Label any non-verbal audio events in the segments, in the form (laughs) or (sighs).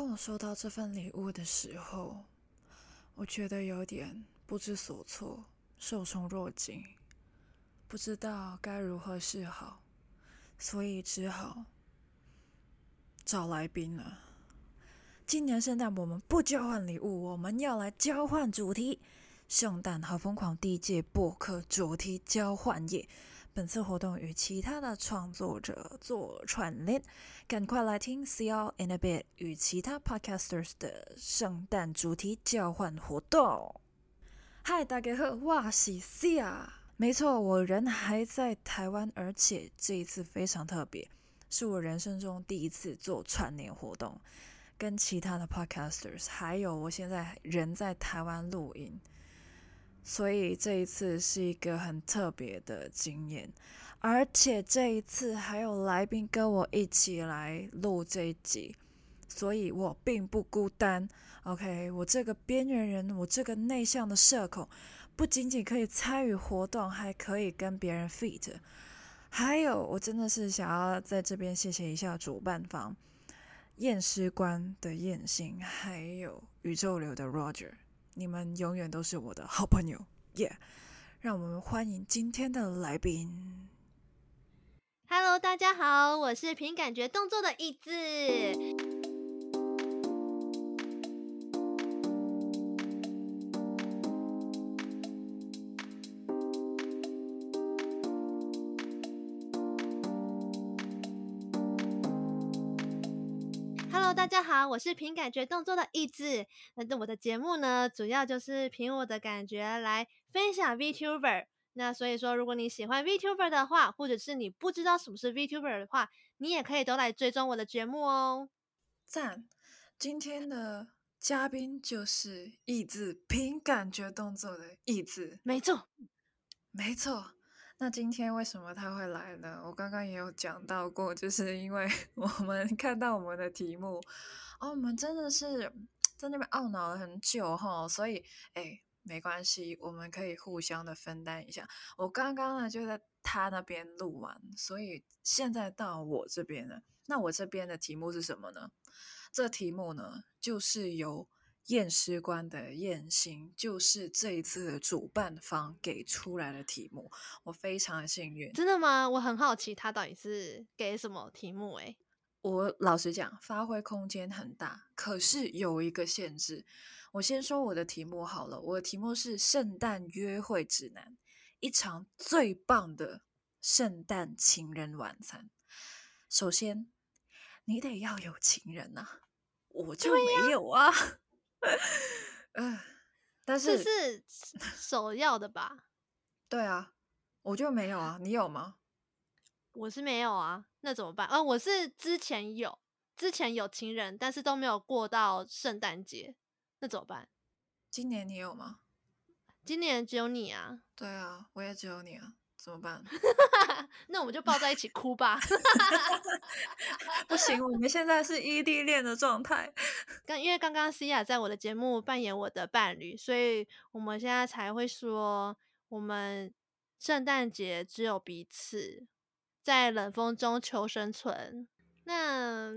当我收到这份礼物的时候，我觉得有点不知所措，受宠若惊，不知道该如何是好，所以只好找来宾了。今年圣诞我们不交换礼物，我们要来交换主题。圣诞好疯狂第一届播客主题交换夜，本次活动与其他的创作者做串联，赶快来听 See you in a bit 与其他 podcasters 的圣诞主题交换活动。嗨，大家好，我是 Sia。没错，我人还在台湾，而且这一次非常特别，是我人生中第一次做串联活动，跟其他的 podcasters，还有我现在人在台湾录音。所以这一次是一个很特别的经验，而且这一次还有来宾跟我一起来录这一集，所以我并不孤单。OK，我这个边缘人，我这个内向的社恐，不仅仅可以参与活动，还可以跟别人 feat。还有，我真的是想要在这边谢谢一下主办方，验尸官的验星，还有宇宙流的 Roger。你们永远都是我的好朋友，耶、让我们欢迎今天的来宾。Hello，大家好，我是凭感觉动作的椅子。大家好，我是凭感觉动作的意志。那我的节目呢，主要就是凭我的感觉来分享 VTuber。那所以说，如果你喜欢 VTuber 的话，或者是你不知道什么是 VTuber 的话，你也可以都来追踪我的节目哦。赞！今天的嘉宾就是意志，凭感觉动作的意志。没错，没错。那今天为什么他会来呢？我刚刚也有讲到过，就是因为 (laughs) 我们 (laughs) 看到我们的题目，哦，我们真的是在那边懊恼了很久哈，所以哎，没关系，我们可以互相的分担一下。我刚刚呢就在他那边录完，所以现在到我这边了。那我这边的题目是什么呢？这题目呢就是由。验尸官的验心就是这一次的主办方给出来的题目，我非常的幸运。真的吗？我很好奇他到底是给什么题目？诶，我老实讲，发挥空间很大，可是有一个限制。我先说我的题目好了，我的题目是圣诞约会指南，一场最棒的圣诞情人晚餐。首先，你得要有情人啊，我就没有啊。(laughs) 嗯，但是这是首要的吧？对啊，我就没有啊，你有吗？我是没有啊，那怎么办？啊，我是之前有，之前有情人，但是都没有过到圣诞节，那怎么办？今年你有吗？今年只有你啊。对啊，我也只有你啊。怎么办？(laughs) 那我们就抱在一起哭吧。(laughs) 不行，我们现在是异地恋的状态。(laughs) 刚因为刚刚 Cia 在我的节目扮演我的伴侣，所以我们现在才会说，我们圣诞节只有彼此，在冷风中求生存。那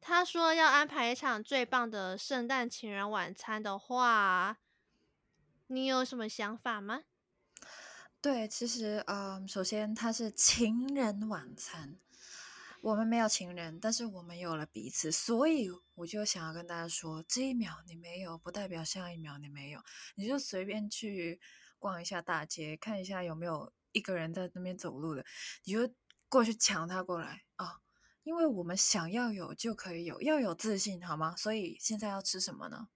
他说要安排一场最棒的圣诞情人晚餐的话，你有什么想法吗？对，其实，嗯，首先它是情人晚餐，我们没有情人，但是我们有了彼此，所以我就想要跟大家说，这一秒你没有，不代表下一秒你没有，你就随便去逛一下大街，看一下有没有一个人在那边走路的，你就过去抢他过来啊，因为我们想要有就可以有，要有自信，好吗？所以现在要吃什么呢？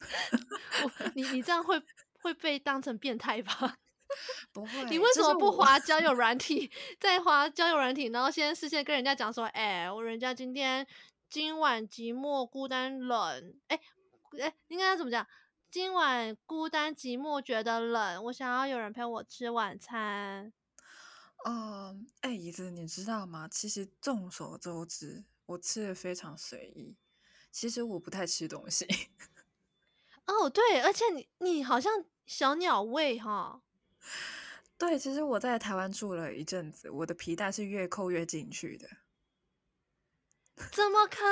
(laughs) 你你这样会。会被当成变态吧？(laughs) 不会。你为什么不滑交友 (laughs) 软体？(laughs) 再滑交友软体，然后先事先跟人家讲说：“哎、欸，我人家今天今晚寂寞孤单冷。欸”哎、欸、哎，应该要怎么讲？今晚孤单寂寞觉得冷，我想要有人陪我吃晚餐。嗯，哎，椅子，你知道吗？其实众所周知，我吃的非常随意。其实我不太吃东西。哦，对，而且你你好像小鸟胃哈。对，其实我在台湾住了一阵子，我的皮带是越扣越进去的。(laughs) 怎么可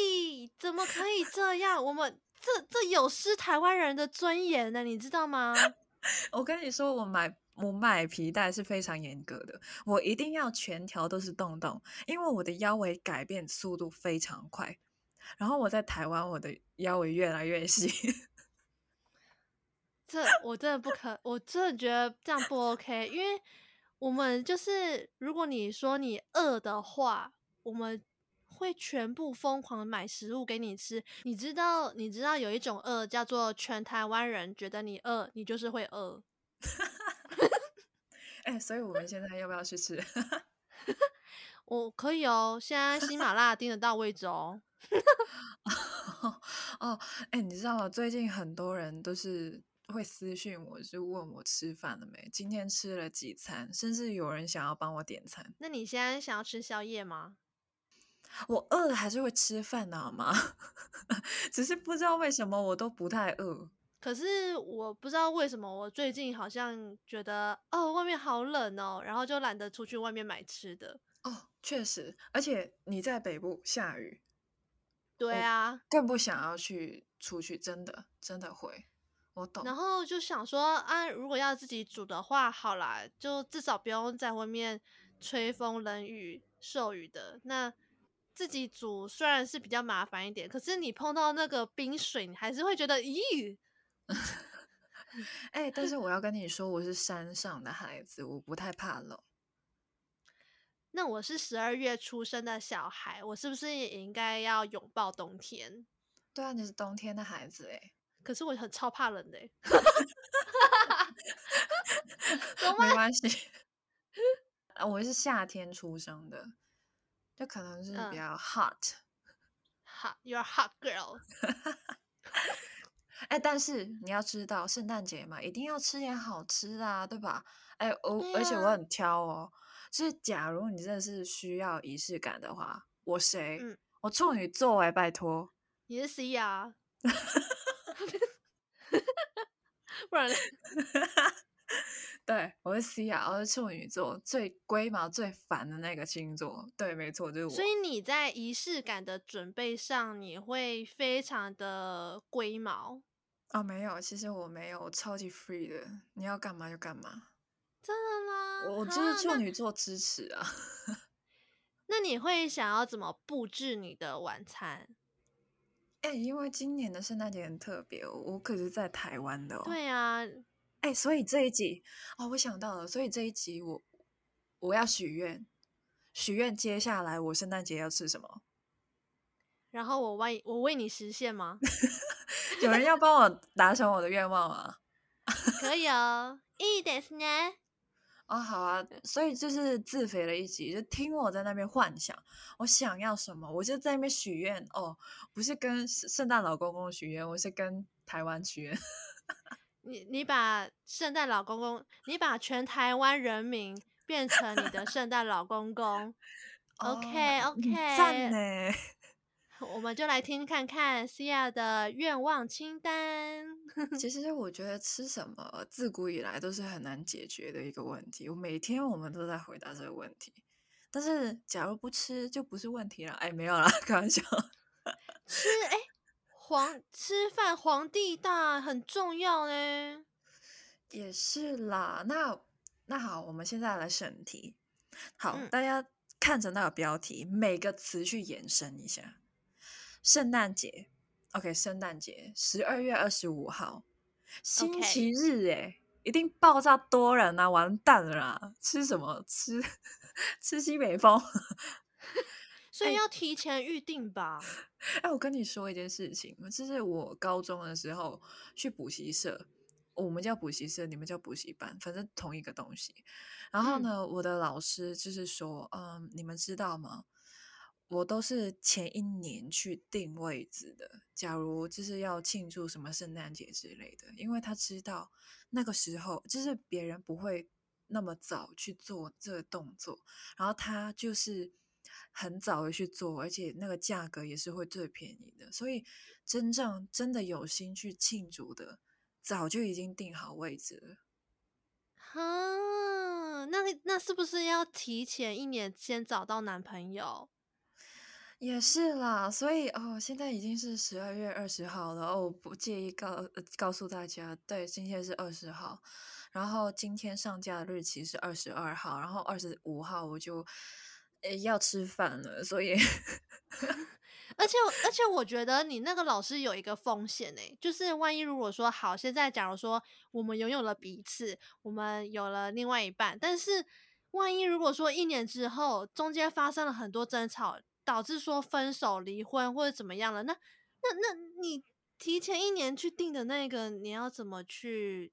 以？怎么可以这样？我们这这有失台湾人的尊严呢，你知道吗？(laughs) 我跟你说，我买我买皮带是非常严格的，我一定要全条都是洞洞，因为我的腰围改变速度非常快。然后我在台湾，我的腰围越来越细。这我真的不可，我真的觉得这样不 OK，因为我们就是如果你说你饿的话，我们会全部疯狂买食物给你吃。你知道，你知道有一种饿叫做全台湾人觉得你饿，你就是会饿。(laughs) 哎、欸，所以我们现在要不要去吃？(laughs) 我可以哦，现在喜马拉雅订得到位置哦。(laughs) 哦，哎、欸，你知道吗？最近很多人都是。会私讯我，就问我吃饭了没？今天吃了几餐？甚至有人想要帮我点餐。那你现在想要吃宵夜吗？我饿了还是会吃饭的好吗？(laughs) 只是不知道为什么我都不太饿。可是我不知道为什么我最近好像觉得哦，外面好冷哦，然后就懒得出去外面买吃的。哦，确实，而且你在北部下雨。对啊，更不想要去出去，真的，真的会。我懂，然后就想说啊，如果要自己煮的话，好啦，就至少不用在外面吹风冷雨受雨的。那自己煮虽然是比较麻烦一点，可是你碰到那个冰水，你还是会觉得咦？(laughs) 哎、欸，但是我要跟你说，我是山上的孩子，我不太怕冷。那我是十二月出生的小孩，我是不是也应该要拥抱冬天？对啊，你是冬天的孩子哎。可是我很超怕冷的，(laughs) 没关系。我是夏天出生的，就可能是比较 hot，hot，you're、嗯、hot girl。(laughs) 哎、欸，但是你要知道，圣诞节嘛，一定要吃点好吃的啊，对吧？哎、欸，我、啊、而且我很挑哦，就是假如你真的是需要仪式感的话，我谁？嗯、我处女座哎，拜托。你是 C 呀？(laughs) 不然，(laughs) 对，我是 C 啊，我是处女座，最龟毛、最烦的那个星座。对，没错，就是我。所以你在仪式感的准备上，你会非常的龟毛？哦，没有，其实我没有，我超级 free 的，你要干嘛就干嘛。真的吗？我就是处女座支持啊。那，(laughs) 那你会想要怎么布置你的晚餐？哎、欸，因为今年的圣诞节很特别，我可是在台湾的哦。对啊，哎、欸，所以这一集哦，我想到了，所以这一集我我要许愿，许愿接下来我圣诞节要吃什么？(laughs) 然后我为我为你实现吗？(laughs) 有人要帮我达成我的愿望吗？可以哦，いいですね。 哦，好啊，所以就是自肥了一集，就听我在那边幻想，我想要什么，我就在那边许愿哦，不是跟圣诞老公公许愿，我是跟台湾许愿。(laughs) 你你把圣诞老公公，你把全台湾人民变成你的圣诞老公公，OK OK，赞呢。我们就来听看看西亚的愿望清单。(laughs) 其实我觉得吃什么自古以来都是很难解决的一个问题。我每天我们都在回答这个问题，但是假如不吃就不是问题了。哎，没有啦，(laughs) 开玩笑。吃哎，皇吃饭皇帝大很重要呢。也是啦。那那好，我们现在来审题。好，嗯、大家看着那个标题，每个词去延伸一下。圣诞节，OK，圣诞节十二月二十五号，星期日，哎，一定爆炸多人啊，完蛋了啦！吃什么？吃吃西北风，(laughs) 所以要提前预定吧。(laughs) 哎、欸，我跟你说一件事情，就是我高中的时候去补习社，我们叫补习社，你们叫补习班，反正同一个东西。然后呢，嗯、我的老师就是说，嗯，你们知道吗？我都是前一年去订位置的。假如就是要庆祝什么圣诞节之类的，因为他知道那个时候就是别人不会那么早去做这个动作，然后他就是很早的去做，而且那个价格也是会最便宜的。所以真正真的有心去庆祝的，早就已经订好位置了。啊，那那是不是要提前一年先找到男朋友？也是啦，所以哦，现在已经是十二月二十号了哦，不介意告、告诉大家，对，今天是二十号，然后今天上架的日期是二十二号，然后二十五号我就诶要吃饭了，所以，(laughs) 而且而且我觉得你那个老师有一个风险诶，就是万一如果说好，现在假如说我们拥有了彼此，我们有了另外一半，但是万一如果说一年之后中间发生了很多争吵。导致说分手、离婚或者怎么样了？那、那、那你提前一年去定的那个，你要怎么去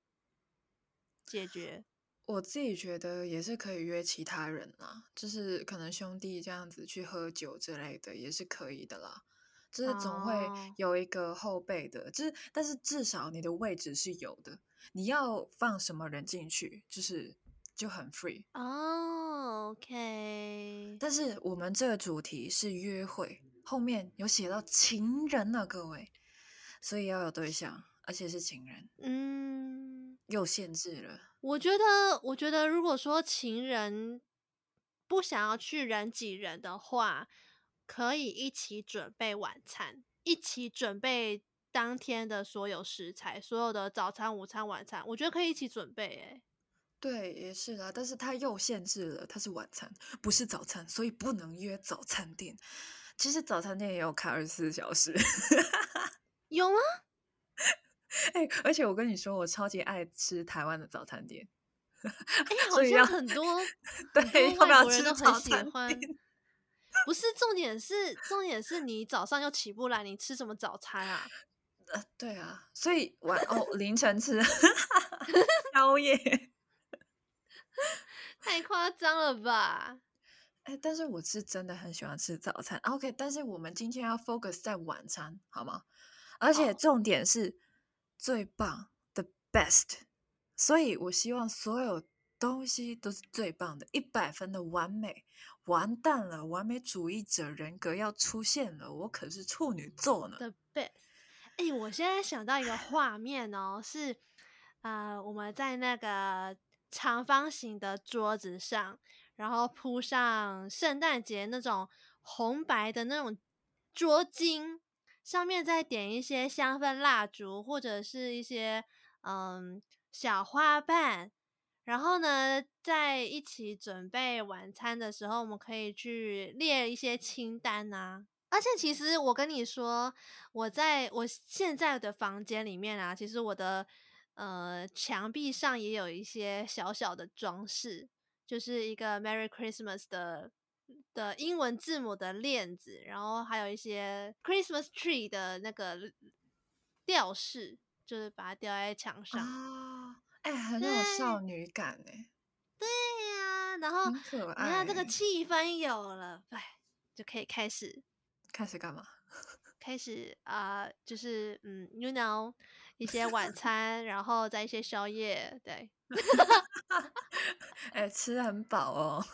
解决？我自己觉得也是可以约其他人啦，就是可能兄弟这样子去喝酒之类的也是可以的啦。就是总会有一个后备的，就是但是至少你的位置是有的。你要放什么人进去，就是。就很 free 哦、oh，OK。但是我们这个主题是约会，后面有写到情人呢，各位，所以要有对象，而且是情人，嗯，又限制了。我觉得，我觉得如果说情人不想要去人挤人的话，可以一起准备晚餐，一起准备当天的所有食材，所有的早餐、午餐、晚餐，我觉得可以一起准备，诶。对，也是啦，但是他又限制了，它是晚餐，不是早餐，所以不能约早餐店。其实早餐店也有开二十四小时，(laughs) 有吗？哎，而且我跟你说，我超级爱吃台湾的早餐店，哎，好像很多对外国人都很喜欢。不是重点是重点是你早上又起不来，你吃什么早餐啊？呃，对啊，所以晚哦凌晨吃 (laughs) 宵夜。太夸张了吧！哎，但是我是真的很喜欢吃早餐。OK，但是我们今天要 focus 在晚餐，好吗？而且重点是最棒的 best，所以我希望所有东西都是最棒的，一百分的完美。完蛋了，完美主义者人格要出现了，我可是处女座呢。The best。哎，我现在想到一个画面哦，是呃，我们在那个。长方形的桌子上，然后铺上圣诞节那种红白的那种桌巾，上面再点一些香氛蜡烛或者是一些嗯小花瓣，然后呢，在一起准备晚餐的时候，我们可以去列一些清单啊。而且其实我跟你说，我在我现在的房间里面啊，其实我的。呃，墙壁上也有一些小小的装饰，就是一个 Merry Christmas 的的英文字母的链子，然后还有一些 Christmas tree 的那个吊饰，就是把它吊在墙上啊，哎、哦欸，很有少女感哎，对呀、啊，然后你看这个气氛有了，哎，就可以开始开始干嘛？(laughs) 开始啊、呃，就是嗯，you know。一些晚 (laughs) 餐，然后再一些宵夜，对，(laughs) 哎、欸，吃很饱哦，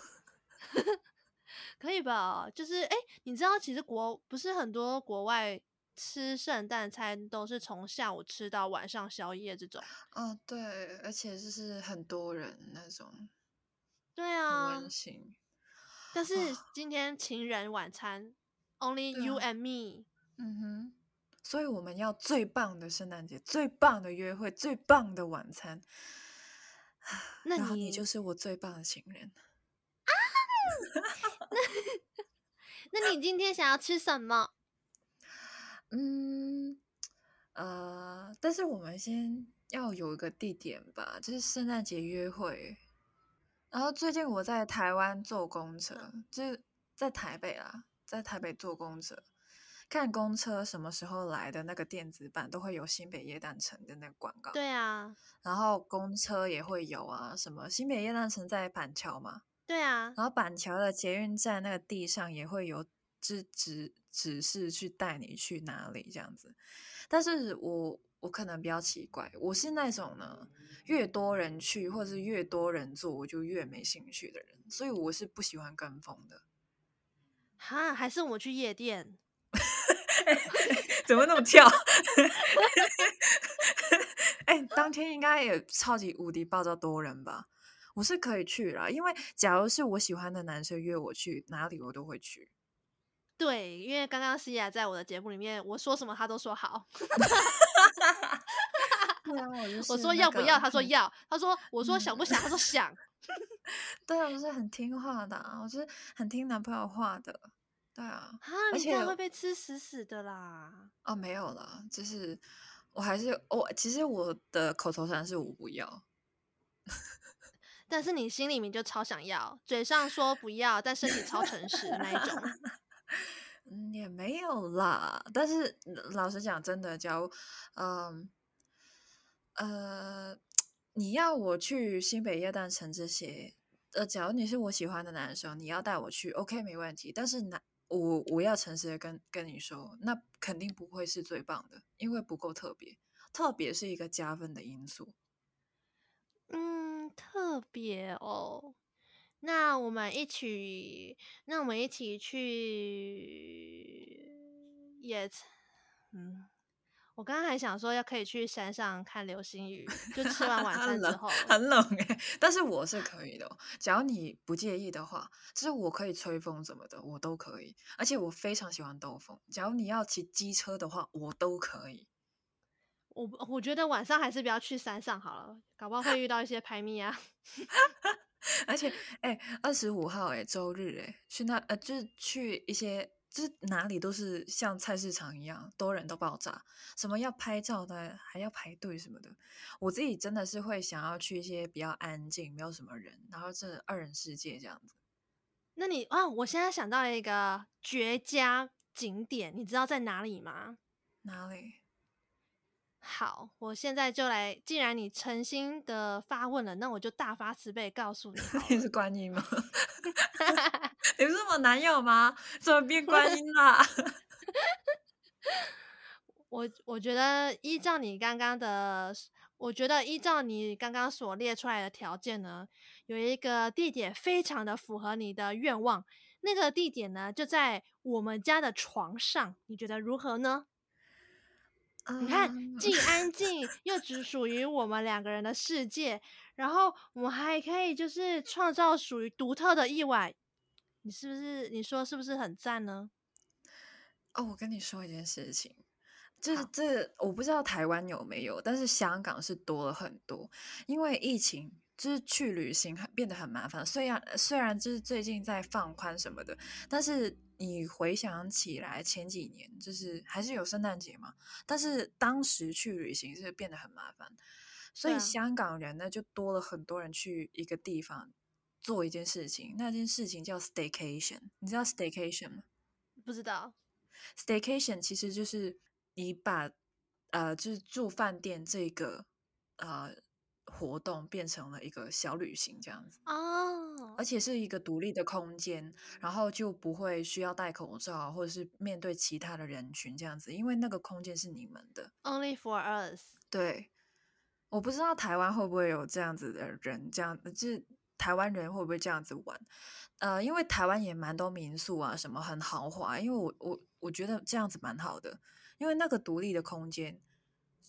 (laughs) 可以吧？就是哎、欸，你知道其实国不是很多国外吃圣诞餐都是从下午吃到晚上宵夜这种，哦，对，而且就是很多人那种，对啊，温馨。但是 (sighs) 今天情人晚餐、哦、，Only you and me，嗯哼。所以我们要最棒的圣诞节，最棒的约会，最棒的晚餐。那你，你就是我最棒的情人啊！(laughs) 那，(laughs) 那你今天想要吃什么？嗯，呃，但是我们先要有一个地点吧，就是圣诞节约会。然后最近我在台湾坐公车，就是在台北啦，在台北坐公车。看公车什么时候来的那个电子版都会有新北耶诞城的那个广告。对啊，然后公车也会有啊，什么新北耶诞城在板桥嘛。对啊，然后板桥的捷运站那个地上也会有指指指示去带你去哪里这样子。但是我我可能比较奇怪，我是那种呢，越多人去或者是越多人坐，我就越没兴趣的人，所以我是不喜欢跟风的。哈，还是我们去夜店？(laughs) 怎么那么跳？(laughs) 哎、欸，当天应该也超级无敌暴躁多人吧？我是可以去啦，因为假如是我喜欢的男生约我去哪里，我都会去。对，因为刚刚西雅在我的节目里面，我说什么他都说好。(laughs) 对啊，我就、那个、我说要不要，他说要。他说我说想不想，他说想。对啊，我是很听话的、啊，我是很听男朋友话的。对啊，啊，你这样会被吃死死的啦。哦，没有啦，就是我还是我，其实我的口头禅是我不要。(laughs) 但是你心里面就超想要，嘴上说不要，但身体超诚实的那一种。(laughs) 嗯，也没有啦。但是老实讲，真的，假如，嗯，呃，你要我去新北耶诞城这些，呃，假如你是我喜欢的男生，你要带我去，OK，没问题。但是男，我我要诚实的跟跟你说，那肯定不会是最棒的，因为不够特别。特别是一个加分的因素。嗯，特别哦。那我们一起，那我们一起去也，嗯，我刚刚还想说要可以去山上看流星雨，就吃完 (laughs) 晚餐之后，很冷哎、欸，(laughs) 但是我是可以的，只要你不介意的话，就是我可以吹风什么的，我都可以，而且我非常喜欢兜风。假如你要骑机车的话，我都可以。我我觉得晚上还是不要去山上好了，搞不好会遇到一些拍咪啊。(laughs) 而且，哎、欸，二十五号、欸，哎，周日、欸，哎，去那呃，就是去一些，就是哪里都是像菜市场一样，多人都爆炸，什么要拍照的还要排队什么的。我自己真的是会想要去一些比较安静，没有什么人，然后这二人世界这样子。那你啊，我现在想到一个绝佳景点，你知道在哪里吗？哪里？好，我现在就来。既然你诚心的发问了，那我就大发慈悲告诉你。(laughs) 你是观音吗？(laughs) (laughs) 你不是我男友吗？怎么变观音了？(laughs) 我我觉得依照你刚刚的，我觉得依照你刚刚所列出来的条件呢，有一个地点非常的符合你的愿望。那个地点呢，就在我们家的床上，你觉得如何呢？你看，既安静又只属于我们两个人的世界，然后我们还可以就是创造属于独特的意外，你是不是？你说是不是很赞呢？哦，我跟你说一件事情，就是这我不知道台湾有没有，但是香港是多了很多，因为疫情。就是去旅行变得很麻烦，虽然虽然就是最近在放宽什么的，但是你回想起来前几年，就是还是有圣诞节嘛，但是当时去旅行是变得很麻烦，所以香港人呢就多了很多人去一个地方做一件事情，那件事情叫 staycation，你知道 staycation 吗？不知道，staycation 其实就是你把呃就是住饭店这个呃。活动变成了一个小旅行这样子哦，oh. 而且是一个独立的空间，然后就不会需要戴口罩或者是面对其他的人群这样子，因为那个空间是你们的，Only for us。对，我不知道台湾会不会有这样子的人，这样就是台湾人会不会这样子玩？呃，因为台湾也蛮多民宿啊，什么很豪华，因为我我我觉得这样子蛮好的，因为那个独立的空间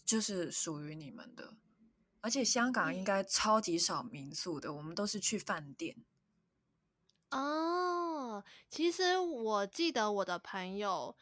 就是属于你们的。而且香港应该超级少民宿的，嗯、我们都是去饭店。哦，其实我记得我的朋友，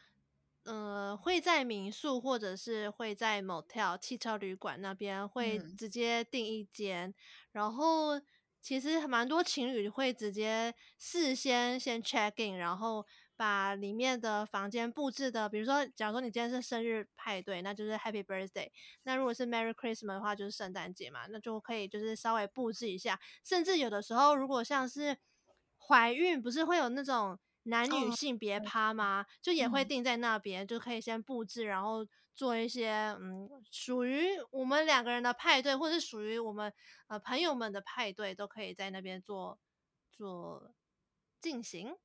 呃，会在民宿或者是会在 motel 汽车旅馆那边会直接订一间，嗯、然后其实蛮多情侣会直接事先先 check in，然后。把里面的房间布置的，比如说，假如说你今天是生日派对，那就是 Happy Birthday。那如果是 Merry Christmas 的话，就是圣诞节嘛，那就可以就是稍微布置一下。甚至有的时候，如果像是怀孕，不是会有那种男女性别趴吗？就也会定在那边，就可以先布置，然后做一些嗯，属于我们两个人的派对，或者是属于我们呃朋友们的派对，都可以在那边做做进行。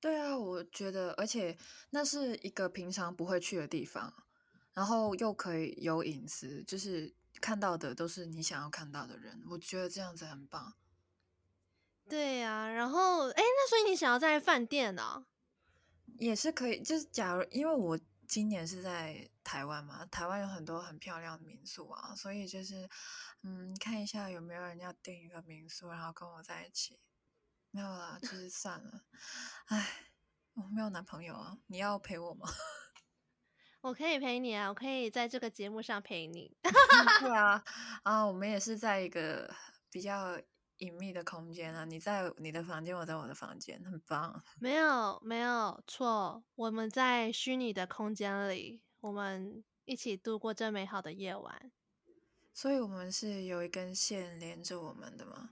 对啊，我觉得，而且那是一个平常不会去的地方，然后又可以有隐私，就是看到的都是你想要看到的人，我觉得这样子很棒。对呀、啊，然后，哎，那所以你想要在饭店呢、啊？也是可以，就是假如因为我今年是在台湾嘛，台湾有很多很漂亮的民宿啊，所以就是，嗯，看一下有没有人要订一个民宿，然后跟我在一起。没有啦，就是算了，唉，我没有男朋友啊，你要陪我吗？(laughs) 我可以陪你啊，我可以在这个节目上陪你。对啊，啊，我们也是在一个比较隐秘的空间啊，你在你的房间，我在我的房间，很棒。没有，没有错，我们在虚拟的空间里，我们一起度过这美好的夜晚。所以，我们是有一根线连着我们的吗？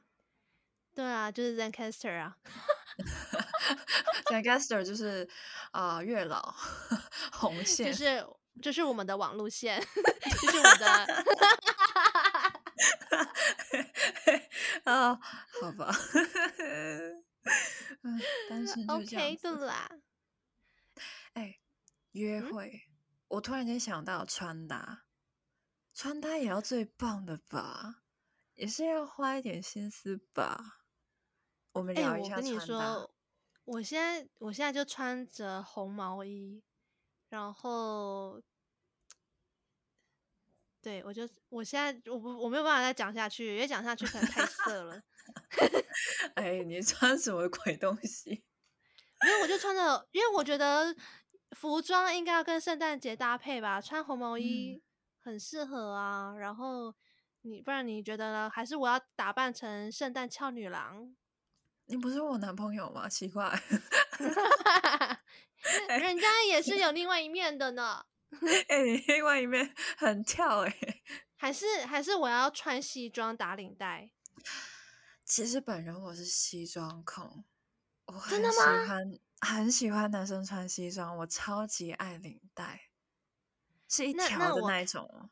对啊，就是 Zencaster 啊。，Zencaster 就是啊、呃，月老 (laughs) 红线，就是就是我们的网路线，(laughs) 就是我们的 (laughs) 啊，(laughs) 好吧，(laughs) 嗯，但是就这样 OK 的啦。哎，约会，嗯、我突然间想到穿搭。穿搭也要最棒的吧，也是要花一点心思吧。我们聊一下我跟你说，我现在我现在就穿着红毛衣，然后，对，我就我现在我不我没有办法再讲下去，因为讲下去可能太色了。(laughs) 哎，你穿什么鬼东西？(laughs) 因为我就穿着，因为我觉得服装应该要跟圣诞节搭配吧，穿红毛衣。嗯很适合啊，然后你不然你觉得呢？还是我要打扮成圣诞俏女郎？你不是我男朋友吗？奇怪，(laughs) 人家也是有另外一面的呢。哎、欸，另外一面很跳哎、欸。(laughs) 还是还是我要穿西装打领带？其实本人我是西装控，我很真的吗？喜欢很喜欢男生穿西装，我超级爱领带。是一条的那一种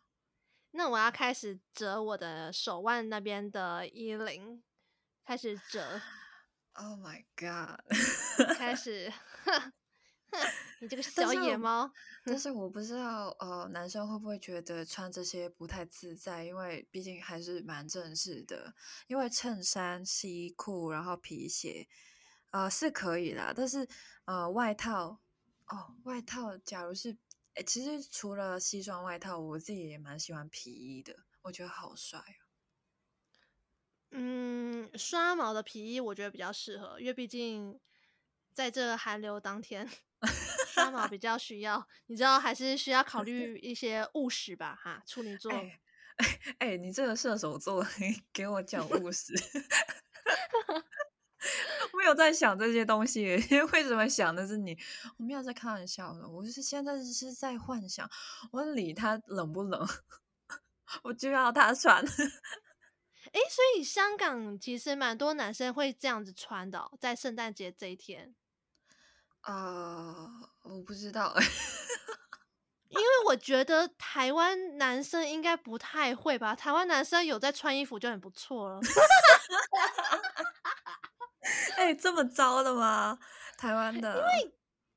那，那我要开始折我的手腕那边的衣领，开始折。Oh my god！开始，(laughs) (laughs) 你这个小野猫。但是 (laughs) 我不知道，呃，男生会不会觉得穿这些不太自在？因为毕竟还是蛮正式的。因为衬衫、西裤，然后皮鞋，呃，是可以啦。但是，呃，外套，哦，外套，假如是。哎，其实除了西装外套，我自己也蛮喜欢皮衣的，我觉得好帅哦。嗯，刷毛的皮衣我觉得比较适合，因为毕竟在这个寒流当天，刷毛比较需要。你知道，还是需要考虑一些务实吧？哈，处女 (laughs) 座。哎，(laughs) 哎，你这个射手座，你 (laughs) 给我讲务实。我有在想这些东西，因为为什么想的是你？我没有在开玩笑的，我就是现在是在幻想，我理他冷不冷，我就要他穿。哎，所以香港其实蛮多男生会这样子穿的，在圣诞节这一天。啊、不知道，(laughs) 因为我觉得台湾男生应该不太会吧？台湾男生有在穿衣服就很不错了。哎、欸，这么糟的吗？台湾的，因为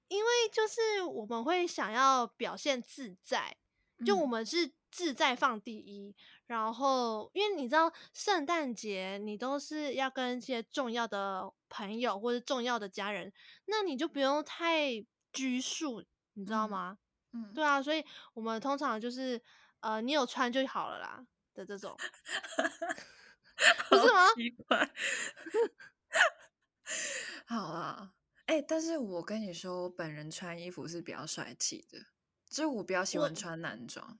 因为就是我们会想要表现自在，就我们是自在放第一。嗯、然后，因为你知道圣诞节你都是要跟一些重要的朋友或者重要的家人，那你就不用太拘束，你知道吗？嗯，嗯对啊，所以我们通常就是呃，你有穿就好了啦的这种，(laughs) 不是吗？奇怪。好啦，哎、欸，但是我跟你说，我本人穿衣服是比较帅气的，就是我比较喜欢穿男装。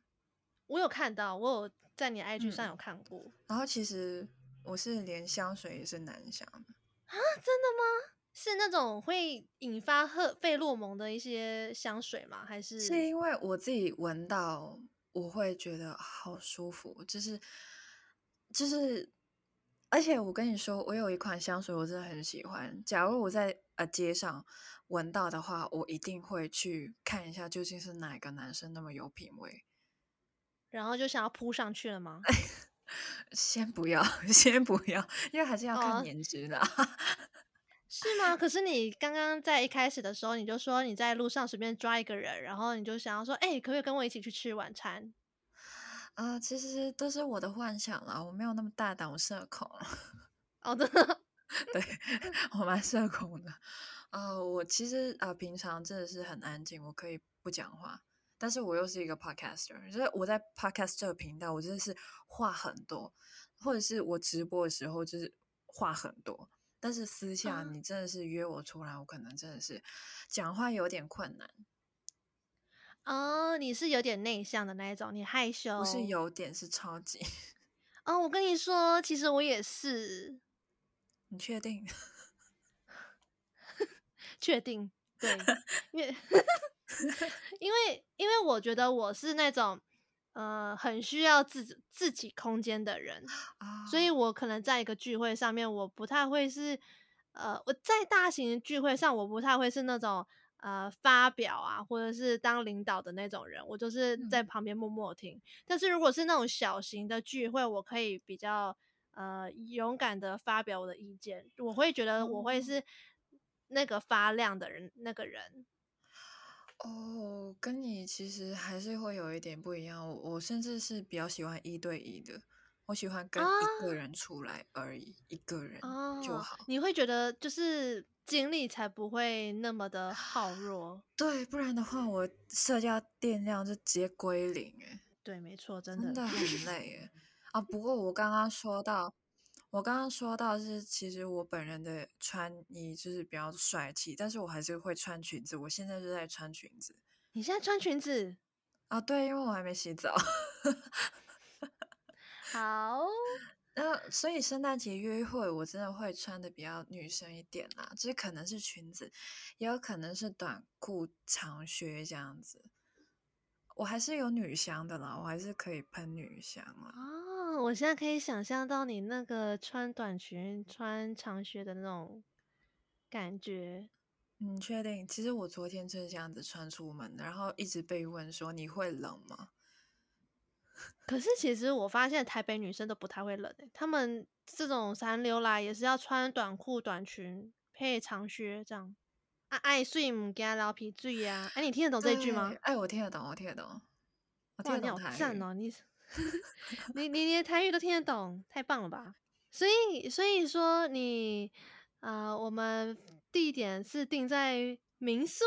我有看到，我有在你 IG 上有看过。嗯、然后其实我是连香水也是男香的啊？真的吗？是那种会引发荷费洛蒙的一些香水吗？还是是因为我自己闻到我会觉得好舒服，就是就是。而且我跟你说，我有一款香水，我真的很喜欢。假如我在呃街上闻到的话，我一定会去看一下，究竟是哪个男生那么有品味，然后就想要扑上去了吗？(laughs) 先不要，(laughs) 先不要，因为还是要看颜值的。哦、是吗？可是你刚刚在一开始的时候，你就说你在路上随便抓一个人，然后你就想要说，哎、欸，可不可以跟我一起去吃晚餐？啊、呃，其实都是我的幻想啦，我没有那么大胆，我社恐。(laughs) 哦，真的，(laughs) 对，我蛮社恐的。啊、呃，我其实啊、呃，平常真的是很安静，我可以不讲话。但是我又是一个 podcaster，就是我在 podcast 这个频道，我真的是话很多，或者是我直播的时候就是话很多。但是私下你真的是约我出来，嗯、我可能真的是讲话有点困难。哦，你是有点内向的那一种，你害羞？不是有点，是超级。(laughs) 哦，我跟你说，其实我也是。你确定？(laughs) 确定，对，(laughs) 因为因为因为我觉得我是那种呃很需要自自己空间的人，oh. 所以我可能在一个聚会上面，我不太会是呃我在大型聚会上，我不太会是那种呃发表啊或者是当领导的那种人，我就是在旁边默默听。嗯。但是如果是那种小型的聚会，我可以比较呃勇敢的发表我的意见，我会觉得我会是。Oh. 那个发亮的人，那个人，哦，跟你其实还是会有一点不一样。我我甚至是比较喜欢一对一的，我喜欢跟一个人出来而已，啊、一个人就好。你会觉得就是精力才不会那么的耗弱，对，不然的话我社交电量就直接归零。哎，对，没错，真的真的很 (laughs) 累。哎，啊，不过我刚刚说到。我刚刚说到是，其实我本人的穿衣就是比较帅气，但是我还是会穿裙子。我现在就在穿裙子。你现在穿裙子？啊，对，因为我还没洗澡。(laughs) 好，那所以圣诞节约会我真的会穿的比较女生一点啦，就是可能是裙子，也有可能是短裤长靴这样子。我还是有女香的啦，我还是可以喷女香啦。哦，我现在可以想象到你那个穿短裙、穿长靴的那种感觉。你确定？其实我昨天就是这样子穿出门，然后一直被问说你会冷吗？(laughs) 可是其实我发现台北女生都不太会冷诶，她们这种三流来也是要穿短裤、短裙配长靴这样。啊，爱睡唔惊流鼻水啊！哎、啊，你听得懂这句吗？哎，我听得懂，我听得懂，我听得懂台语。赞哦，你你你连台语都听得懂，太棒了吧！所以所以说你啊、呃，我们地点是定在民宿，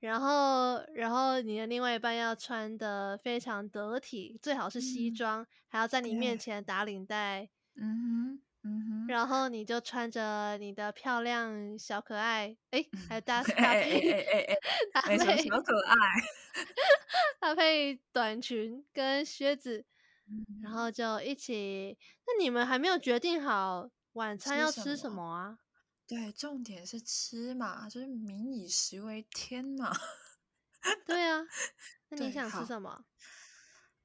然后然后你的另外一半要穿的非常得体，最好是西装，嗯、还要在你面前打领带。嗯哼。嗯哼，然后你就穿着你的漂亮小可爱，(laughs) 哎，还搭搭配，哎哎哎，搭配小可爱，(laughs) 搭配短裙跟靴子，然后就一起。那你们还没有决定好晚餐要吃什么啊？对，重点是吃嘛，就是民以食为天嘛。对啊，那 (laughs) 你想吃什么？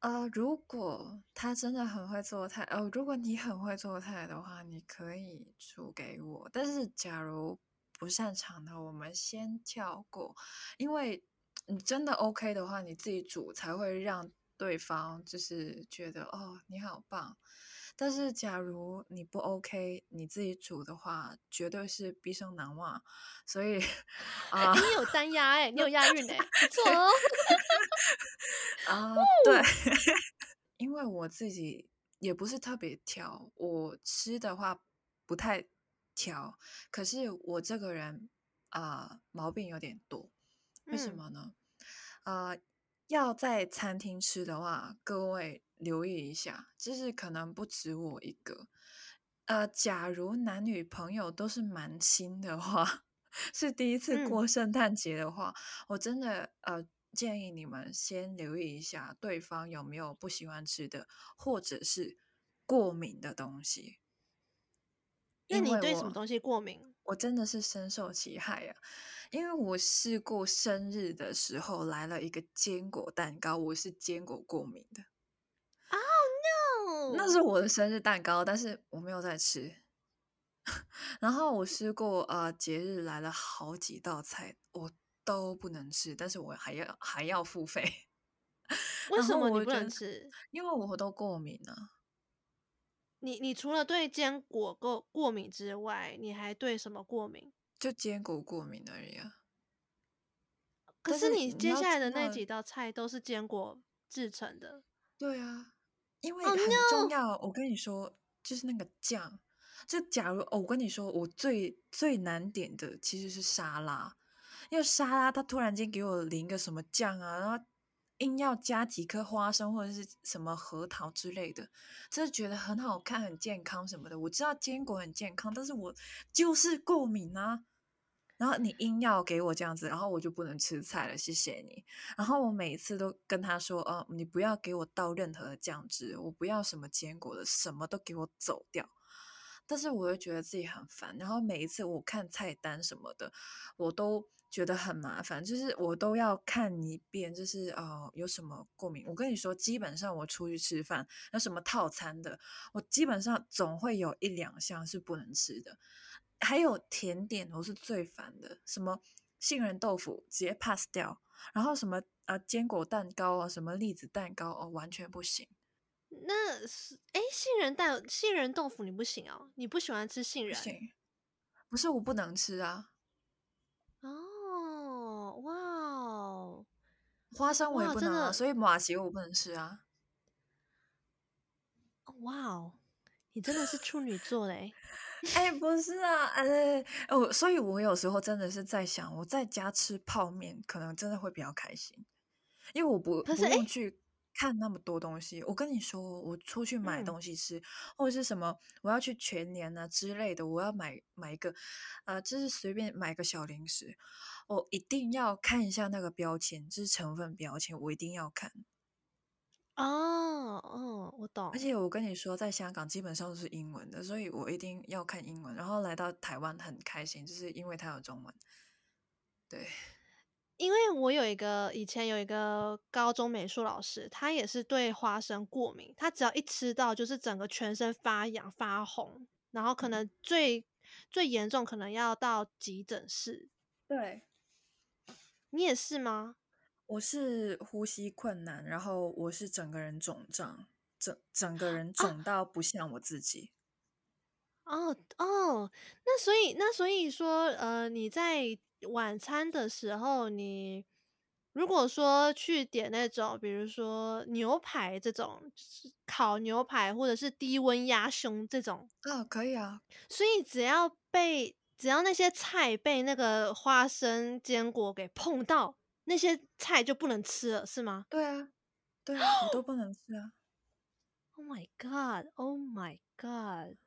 呃，如果他真的很会做菜，哦，如果你很会做菜的话，你可以煮给我。但是假如不擅长的，我们先跳过，因为你真的 OK 的话，你自己煮才会让对方就是觉得哦，你好棒。但是假如你不 OK，你自己煮的话，绝对是毕生难忘。所以啊，你有单押哎，你有押韵哎，不错哦。(laughs) 啊，对，(laughs) 因为我自己也不是特别挑，我吃的话不太挑。可是我这个人啊，呃，毛病有点多，为什么呢？啊，要在餐厅吃的话，各位。留意一下，就是可能不止我一个。呃，假如男女朋友都是蛮亲的话，(laughs) 是第一次过圣诞节的话，嗯、我真的呃建议你们先留意一下对方有没有不喜欢吃的，或者是过敏的东西。那你对什么东西过敏？我真的是深受其害呀、啊，因为我试过生日的时候来了一个坚果蛋糕，我是坚果过敏的。那是我的生日蛋糕，但是我没有在吃。(laughs) 然后我试过，呃，节日来了好几道菜，我都不能吃，但是我还要还要付费。为什么你不能吃？因为我都过敏啊。你你除了对坚果过过敏之外，你还对什么过敏？就坚果过敏而已啊。可是你接下来的那几道菜都是坚果制成的。对啊。因为很重要，oh! 我跟你说，就是那个酱。就假如、哦、我跟你说，我最最难点的其实是沙拉，因为沙拉它突然间给我淋个什么酱啊，然后硬要加几颗花生或者是什么核桃之类的，就是觉得很好看、很健康什么的。我知道坚果很健康，但是我就是过敏啊。然后你硬要给我这样子，然后我就不能吃菜了。谢谢你。然后我每一次都跟他说：“哦，你不要给我倒任何的酱汁，我不要什么坚果的，什么都给我走掉。”但是我又觉得自己很烦。然后每一次我看菜单什么的，我都觉得很麻烦，就是我都要看一遍，就是哦有什么过敏。我跟你说，基本上我出去吃饭，那什么套餐的，我基本上总会有一两项是不能吃的。还有甜点，我是最烦的。什么杏仁豆腐直接 pass 掉，然后什么啊坚果蛋糕啊，什么栗子蛋糕哦，完全不行。那是哎，杏仁蛋杏仁豆腐你不行哦，你不喜欢吃杏仁？不行，不是我不能吃啊。哦，哇哦，花生我也不能啊，所以麻糬我不能吃啊。哇哦，你真的是处女座嘞。哎，不是啊，哎，哦，所以我有时候真的是在想，我在家吃泡面，可能真的会比较开心，因为我不不用去看那么多东西。我跟你说，我出去买东西吃，嗯、或者是什么，我要去全年啊之类的，我要买买一个，呃，就是随便买个小零食，我一定要看一下那个标签，就是成分标签，我一定要看。哦，哦，我懂。而且我跟你说，在香港基本上都是英文的，所以我一定要看英文。然后来到台湾很开心，就是因为它有中文。对，因为我有一个以前有一个高中美术老师，他也是对花生过敏，他只要一吃到，就是整个全身发痒发红，然后可能最、嗯、最严重可能要到急诊室。对，你也是吗？我是呼吸困难，然后我是整个人肿胀，整整个人肿到不像我自己。哦哦，那所以那所以说，呃，你在晚餐的时候，你如果说去点那种，比如说牛排这种，烤牛排或者是低温鸭胸这种，啊、哦，可以啊。所以只要被只要那些菜被那个花生坚果给碰到。那些菜就不能吃了，是吗？对啊，对啊，我都不能吃啊。Oh my god! Oh my god!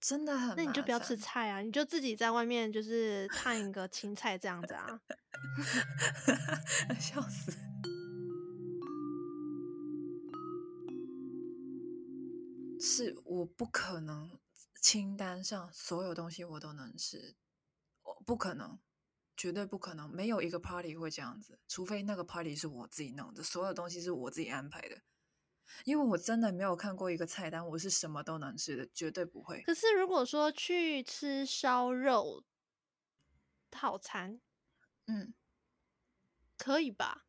真的很……那你就不要吃菜啊，你就自己在外面就是烫一个青菜这样子啊。(laughs) 笑死！是我不可能清单上所有东西我都能吃，我不可能。绝对不可能，没有一个 party 会这样子，除非那个 party 是我自己弄的，所有东西是我自己安排的。因为我真的没有看过一个菜单，我是什么都能吃的，绝对不会。可是如果说去吃烧肉套餐，嗯，可以吧？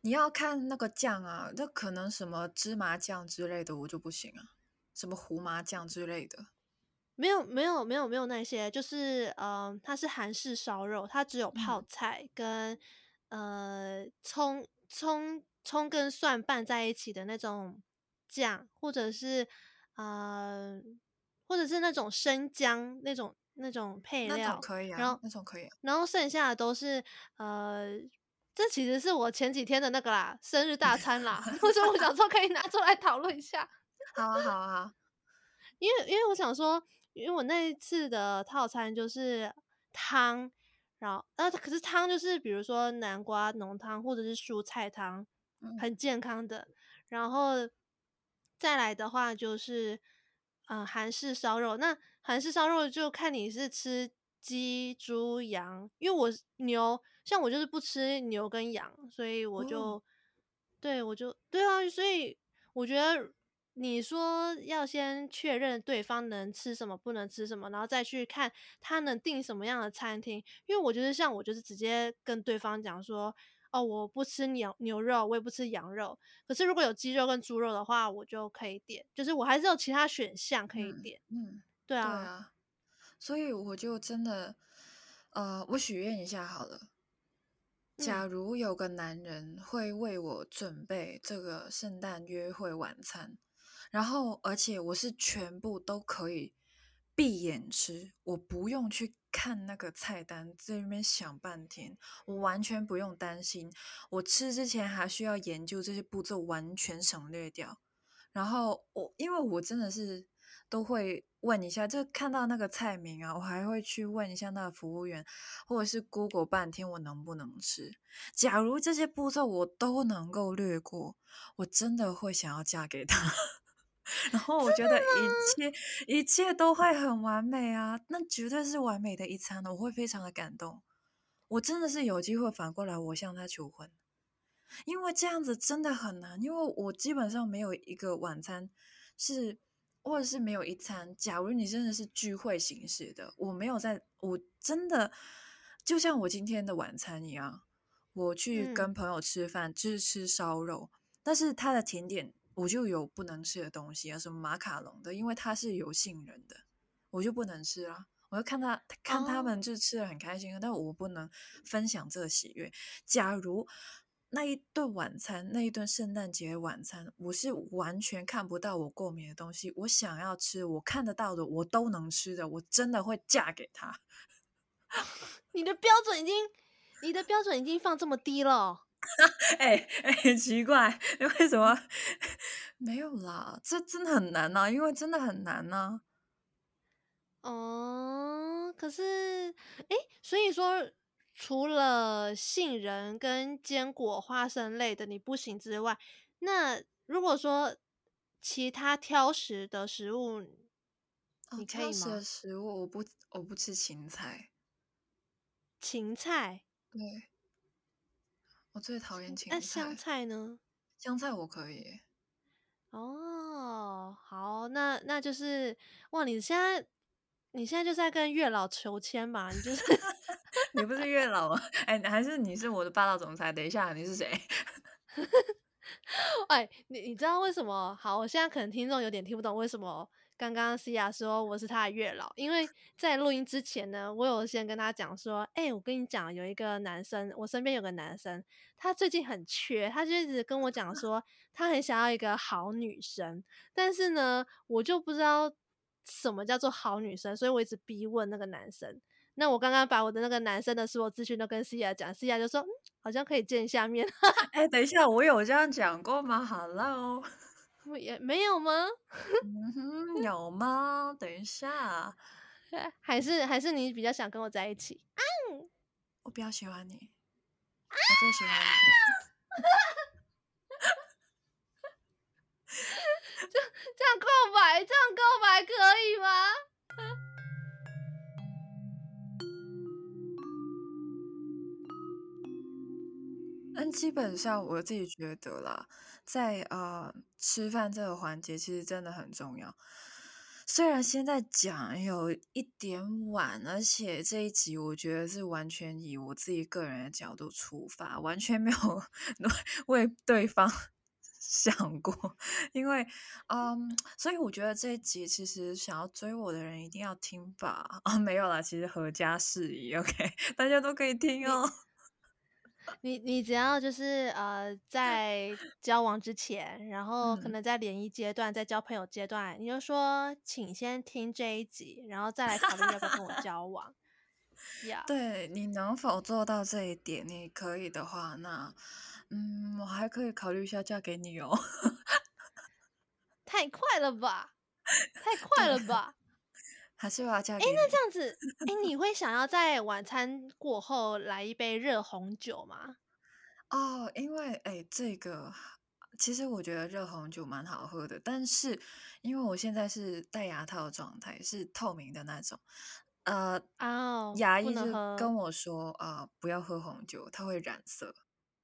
你要看那个酱啊，那可能什么芝麻酱之类的，我就不行啊，什么胡麻酱之类的。没有没有没有没有那些，就是呃，它是韩式烧肉，它只有泡菜跟、嗯、呃葱葱葱跟蒜拌在一起的那种酱，或者是呃或者是那种生姜那种那种配料，那种可以啊，然后那种可以、啊，然后剩下的都是呃，这其实是我前几天的那个啦，生日大餐啦，(laughs) 所以我想说可以拿出来讨论一下。好啊好啊好，(laughs) 因为因为我想说。因为我那一次的套餐就是汤，然后呃，可是汤就是比如说南瓜浓汤或者是蔬菜汤，很健康的。然后再来的话就是呃韩式烧肉，那韩式烧肉就看你是吃鸡、猪、羊，因为我牛，像我就是不吃牛跟羊，所以我就、哦、对我就对啊，所以我觉得。你说要先确认对方能吃什么，不能吃什么，然后再去看他能订什么样的餐厅。因为我觉得像我就是直接跟对方讲说，哦，我不吃牛牛肉，我也不吃羊肉。可是如果有鸡肉跟猪肉的话，我就可以点，就是我还是有其他选项可以点。嗯，嗯对啊，对啊。所以我就真的，呃，我许愿一下好了。假如有个男人会为我准备这个圣诞约会晚餐。然后，而且我是全部都可以闭眼吃，我不用去看那个菜单，在那边想半天，我完全不用担心。我吃之前还需要研究这些步骤，完全省略掉。然后我因为我真的是都会问一下，就看到那个菜名啊，我还会去问一下那个服务员，或者是 Google 半天我能不能吃。假如这些步骤我都能够略过，我真的会想要嫁给他。然后我觉得一切一切都会很完美啊，那绝对是完美的一餐，我会非常的感动。我真的是有机会反过来，我向他求婚。因为这样子真的很难，因为我基本上没有一个晚餐是，或者是没有一餐。假如你真的是聚会形式的，我没有在，我真的就像我今天的晚餐一样，我去跟朋友吃饭，就是吃烧肉，但是他的甜点我就有不能吃的东西啊，什么马卡龙的，因为它是有杏仁的，我就不能吃啦。我就看他看他们就吃的很开心，但我不能分享这个喜悦。假如那一顿晚餐，那一顿圣诞节晚餐，我是完全看不到我过敏的东西。我想要吃，我看得到的，我都能吃的。我真的会嫁给他。你的标准已经，你的标准已经放这么低了。哎 (laughs) 哎、欸欸，奇怪，为什么？(laughs) 没有啦，这真的很难啊，因为真的很难啊。哦，可是，哎，所以说。除了杏仁跟坚果、花生类的你不行之外，那如果说其他挑食的食物，你可以吗？挑食的食物，我不，我不吃芹菜。芹菜？对，我最讨厌芹菜。那香菜呢？香菜我可以。哦，好，那那就是哇，你现在你现在就在跟月老求签吧？你就是。(laughs) 你不是月老吗？(laughs) 哎，还是你是我的霸道总裁？等一下，你是谁？(laughs) 哎，你你知道为什么？好，我现在可能听众有点听不懂为什么刚刚西亚说我是他的月老，因为在录音之前呢，我有先跟他讲说，哎，我跟你讲，有一个男生，我身边有个男生，他最近很缺，他就一直跟我讲 (laughs) 说，他很想要一个好女生，但是呢，我就不知道什么叫做好女生，所以我一直逼问那个男生。那我刚刚把我的那个男生的所有资讯都跟西亚讲，西亚就说，嗯，好像可以见一下面。哎、欸，等一下，我有这样讲过吗？Hello，也没有吗？(laughs) 嗯哼，有吗？等一下，(laughs) 还是还是你比较想跟我在一起？嗯，我比较喜欢你，我最喜欢你。(laughs) 这这样告白，这样告白可以吗？基本上我自己觉得啦，在呃吃饭这个环节其实真的很重要。虽然现在讲有一点晚，而且这一集我觉得是完全以我自己个人的角度出发，完全没有 (laughs) 为对方 (laughs) 想过。因为嗯，所以我觉得这一集其实想要追我的人一定要听吧。(laughs) 啊，没有啦，其实合家事宜，OK，大家都可以听哦。你你只要就是呃，在交往之前，然后可能在联谊阶段，在交朋友阶段，你就说，请先听这一集，然后再来考虑要不要跟我交往。呀对，你能否做到这一点？你可以的话，那嗯，我还可以考虑一下嫁给你哦。太快了吧，太 (laughs) 快了吧。还是我要嫁给你？哎，那这样子，哎，你会想要在晚餐过后来一杯热红酒吗？哦，因为哎，这个其实我觉得热红酒蛮好喝的，但是因为我现在是戴牙套的状态，是透明的那种，呃，哦，牙医就跟我说啊，呃，不要喝红酒，它会染色。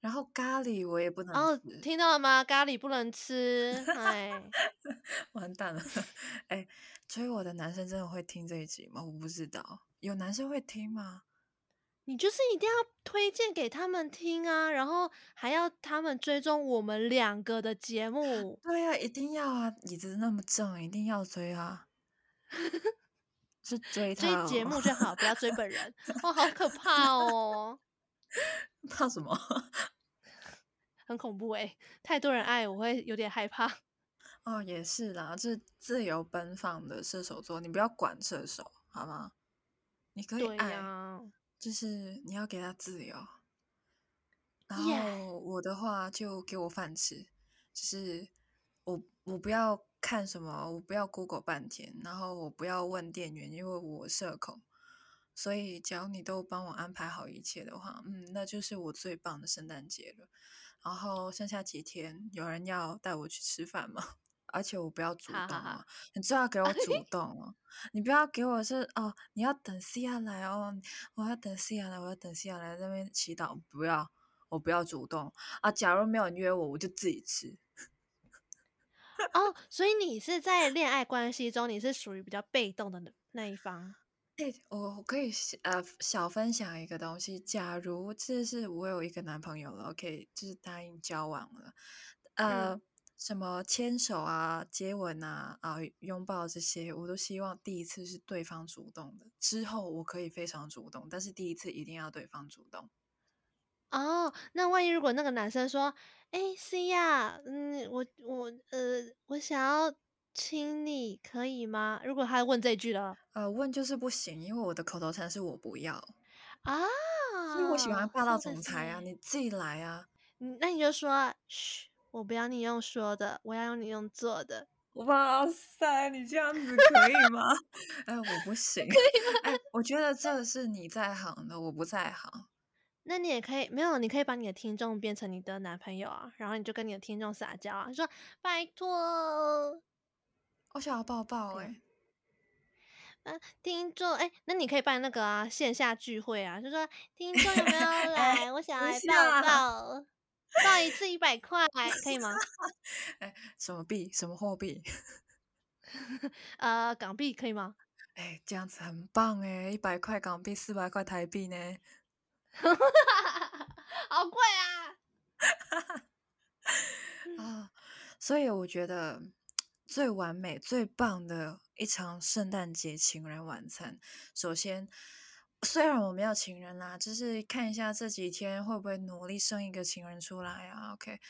然后咖喱我也不能吃。哦，听到了吗？咖喱不能吃，哎，(laughs) 完蛋了，哎。追我的男生真的会听这一集吗？我不知道，有男生会听吗？你就是一定要推荐给他们听啊，然后还要他们追踪我们两个的节目。对呀、啊，一定要啊！椅子那么正，一定要追啊！(laughs) 是追他、哦、追节目就好，不要追本人。哦，好可怕哦！(laughs) 怕什么？很恐怖哎、欸，太多人爱我会有点害怕。哦，也是啦，这自由奔放的射手座，你不要管射手，好吗？你可以爱，啊、就是你要给他自由。然后我的话就给我饭吃，就是我我不要看什么，我不要 Google 半天，然后我不要问店员，因为我社恐。所以，只要你都帮我安排好一切的话，嗯，那就是我最棒的圣诞节了。然后剩下几天，有人要带我去吃饭吗？(laughs) 而且我不要主动啊，你最好给 (laughs) 我主动哦。你不要给我是哦，你要等西亚来哦，我要等西亚来，我要等西亚来那边祈祷。不要，我不要主动啊。假如没有人约我，我就自己吃。哦，所以你是在恋爱关系中，你是属于比较被动的那一方。哎，我可以呃小分享一个东西。假如这是我有一个男朋友了，OK，就是答应交往了，呃，嗯、什么牵手啊、接吻啊、啊拥抱这些，我都希望第一次是对方主动的。之后我可以非常主动，但是第一次一定要对方主动。哦，那万一如果那个男生说：“哎，C 呀，嗯，我我呃，我想要。”亲你可以吗？如果他问这句了，呃，问就是不行，因为我的口头禅是我不要啊，因为我喜欢霸道总裁啊，你自己来啊，那你就说，嘘，我不要你用说的，我要用你用做的。哇塞，你这样子可以吗？(laughs) 哎，我不行？(laughs) 哎，我觉得这是你在行的，我不在行。那你也可以，没有，你可以把你的听众变成你的男朋友啊，然后你就跟你的听众撒娇啊，说拜托。我想要抱抱哎、欸，嗯、啊，听众哎，那你可以办那个啊线下聚会啊，就说听众有没有 (laughs) 来？欸、我想来抱抱，抱一次一百块，可以吗？(laughs) 哎、欸，什么币？什么货币？(laughs) 呃，港币可以吗？哎、欸，这样子很棒哎，一百块港币，四百块台币呢，好贵啊！啊，所以我觉得。最完美、最棒的一场圣诞节情人晚餐。首先，虽然我没有情人啦，就是看一下这几天会不会努力生一个情人出来啊。OK，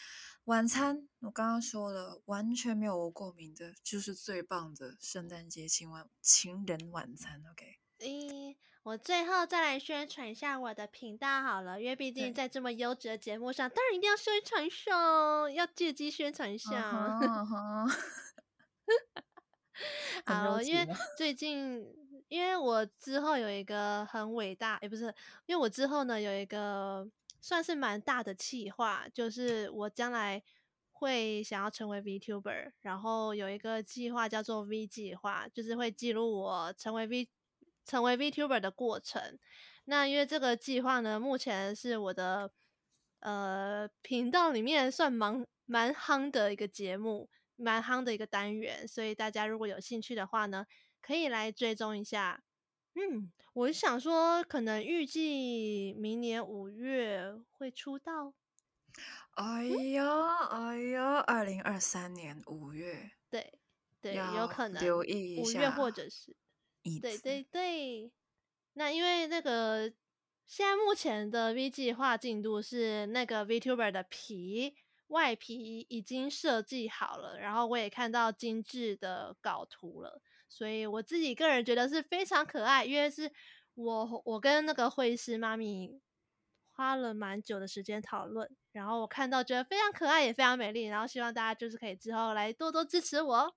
晚餐我刚刚说了，完全没有我过敏的，就是最棒的圣诞节情晚情人晚餐。OK，嗯，我最后再来宣传一下我的频道好了，因为毕竟在这么优质的节目上，当然一定要宣传一下，要借机宣传一下。Uh huh, uh huh. (laughs) 好，因为最近，因为我之后有一个很伟大，也不是，因为我之后呢有一个算是蛮大的计划，就是我将来会想要成为 VTuber，然后有一个计划叫做 V 计划，就是会记录我成为 V 成为 VTuber 的过程。那因为这个计划呢，目前是我的呃频道里面算蛮蛮夯的一个节目。蛮夯的一个单元，所以大家如果有兴趣的话呢，可以来追踪一下。嗯，我想说，可能预计明年五月会出道。哎呀，哎呀，二零二三年五月，对对，有可能留意一下，五月或者是，对对对。那因为那个现在目前的 V 计划进度是那个 VTuber 的皮。外皮已经设计好了，然后我也看到精致的稿图了，所以我自己个人觉得是非常可爱，因为是我我跟那个绘师妈咪花了蛮久的时间讨论，然后我看到觉得非常可爱，也非常美丽，然后希望大家就是可以之后来多多支持我。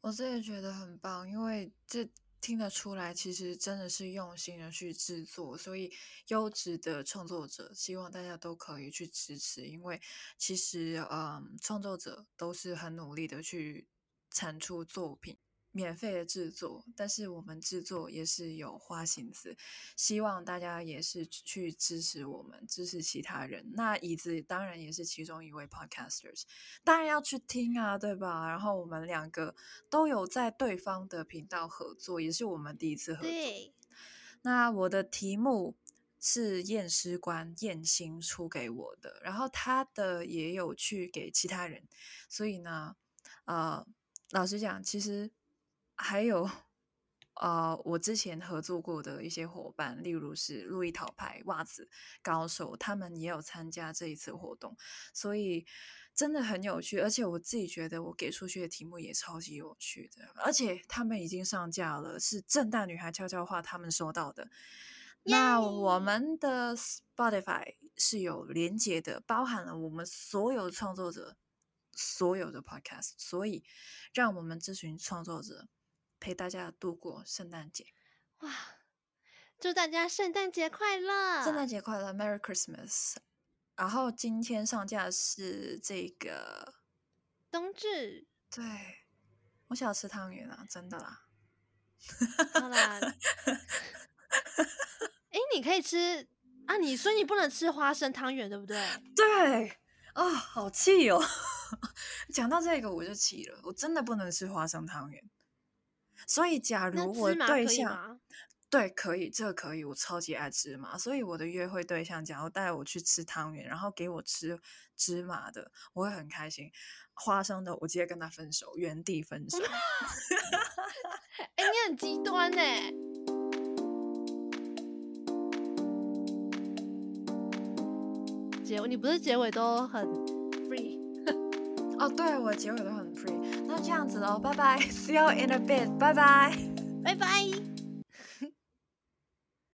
我自己觉得很棒，因为这。听得出来，其实真的是用心的去制作，所以优质的创作者，希望大家都可以去支持，因为其实，嗯，创作者都是很努力的去产出作品。免费的制作，但是我们制作也是有花心思，希望大家也是去支持我们，支持其他人。那椅子当然也是其中一位 podcasters，当然要去听啊，对吧？然后我们两个都有在对方的频道合作，也是我们第一次合作。对。那我的题目是验尸官验星出给我的，然后他的也有去给其他人，所以呢，呃，老实讲，其实。还有，呃，我之前合作过的一些伙伴，例如是路易桃牌袜子高手，他们也有参加这一次活动。所以真的很有趣，而且我自己觉得我给出去的题目也超级有趣的，而且他们已经上架了，是正大女孩悄悄话他们收到的。那我们的 Spotify 是有连接的，包含了我们所有创作者所有的 Podcast，所以让我们这群创作者陪大家度过圣诞节。哇！祝大家圣诞节快乐！圣诞节快乐，Merry Christmas！然后今天上架是这个冬至，对，我想吃汤圆啊，真的啦。(laughs) 好啦，哎，你可以吃啊，你所以你不能吃花生汤圆，对不对？对，啊、哦，好气哦！(laughs) 讲到这个我就气了，我真的不能吃花生汤圆。所以假如我对象。对，可以，这个可以，我超级爱吃麻，所以我的约会对象假如带我去吃汤圆，然后给我吃芝麻的，我会很开心。花生的，我直接跟他分手，原地分手。(laughs) 哎、欸，你很极端呢。结尾，你不是结尾都很 free？哦，对，我结尾都这样子喽，拜拜，See you in a bit，拜拜，拜拜。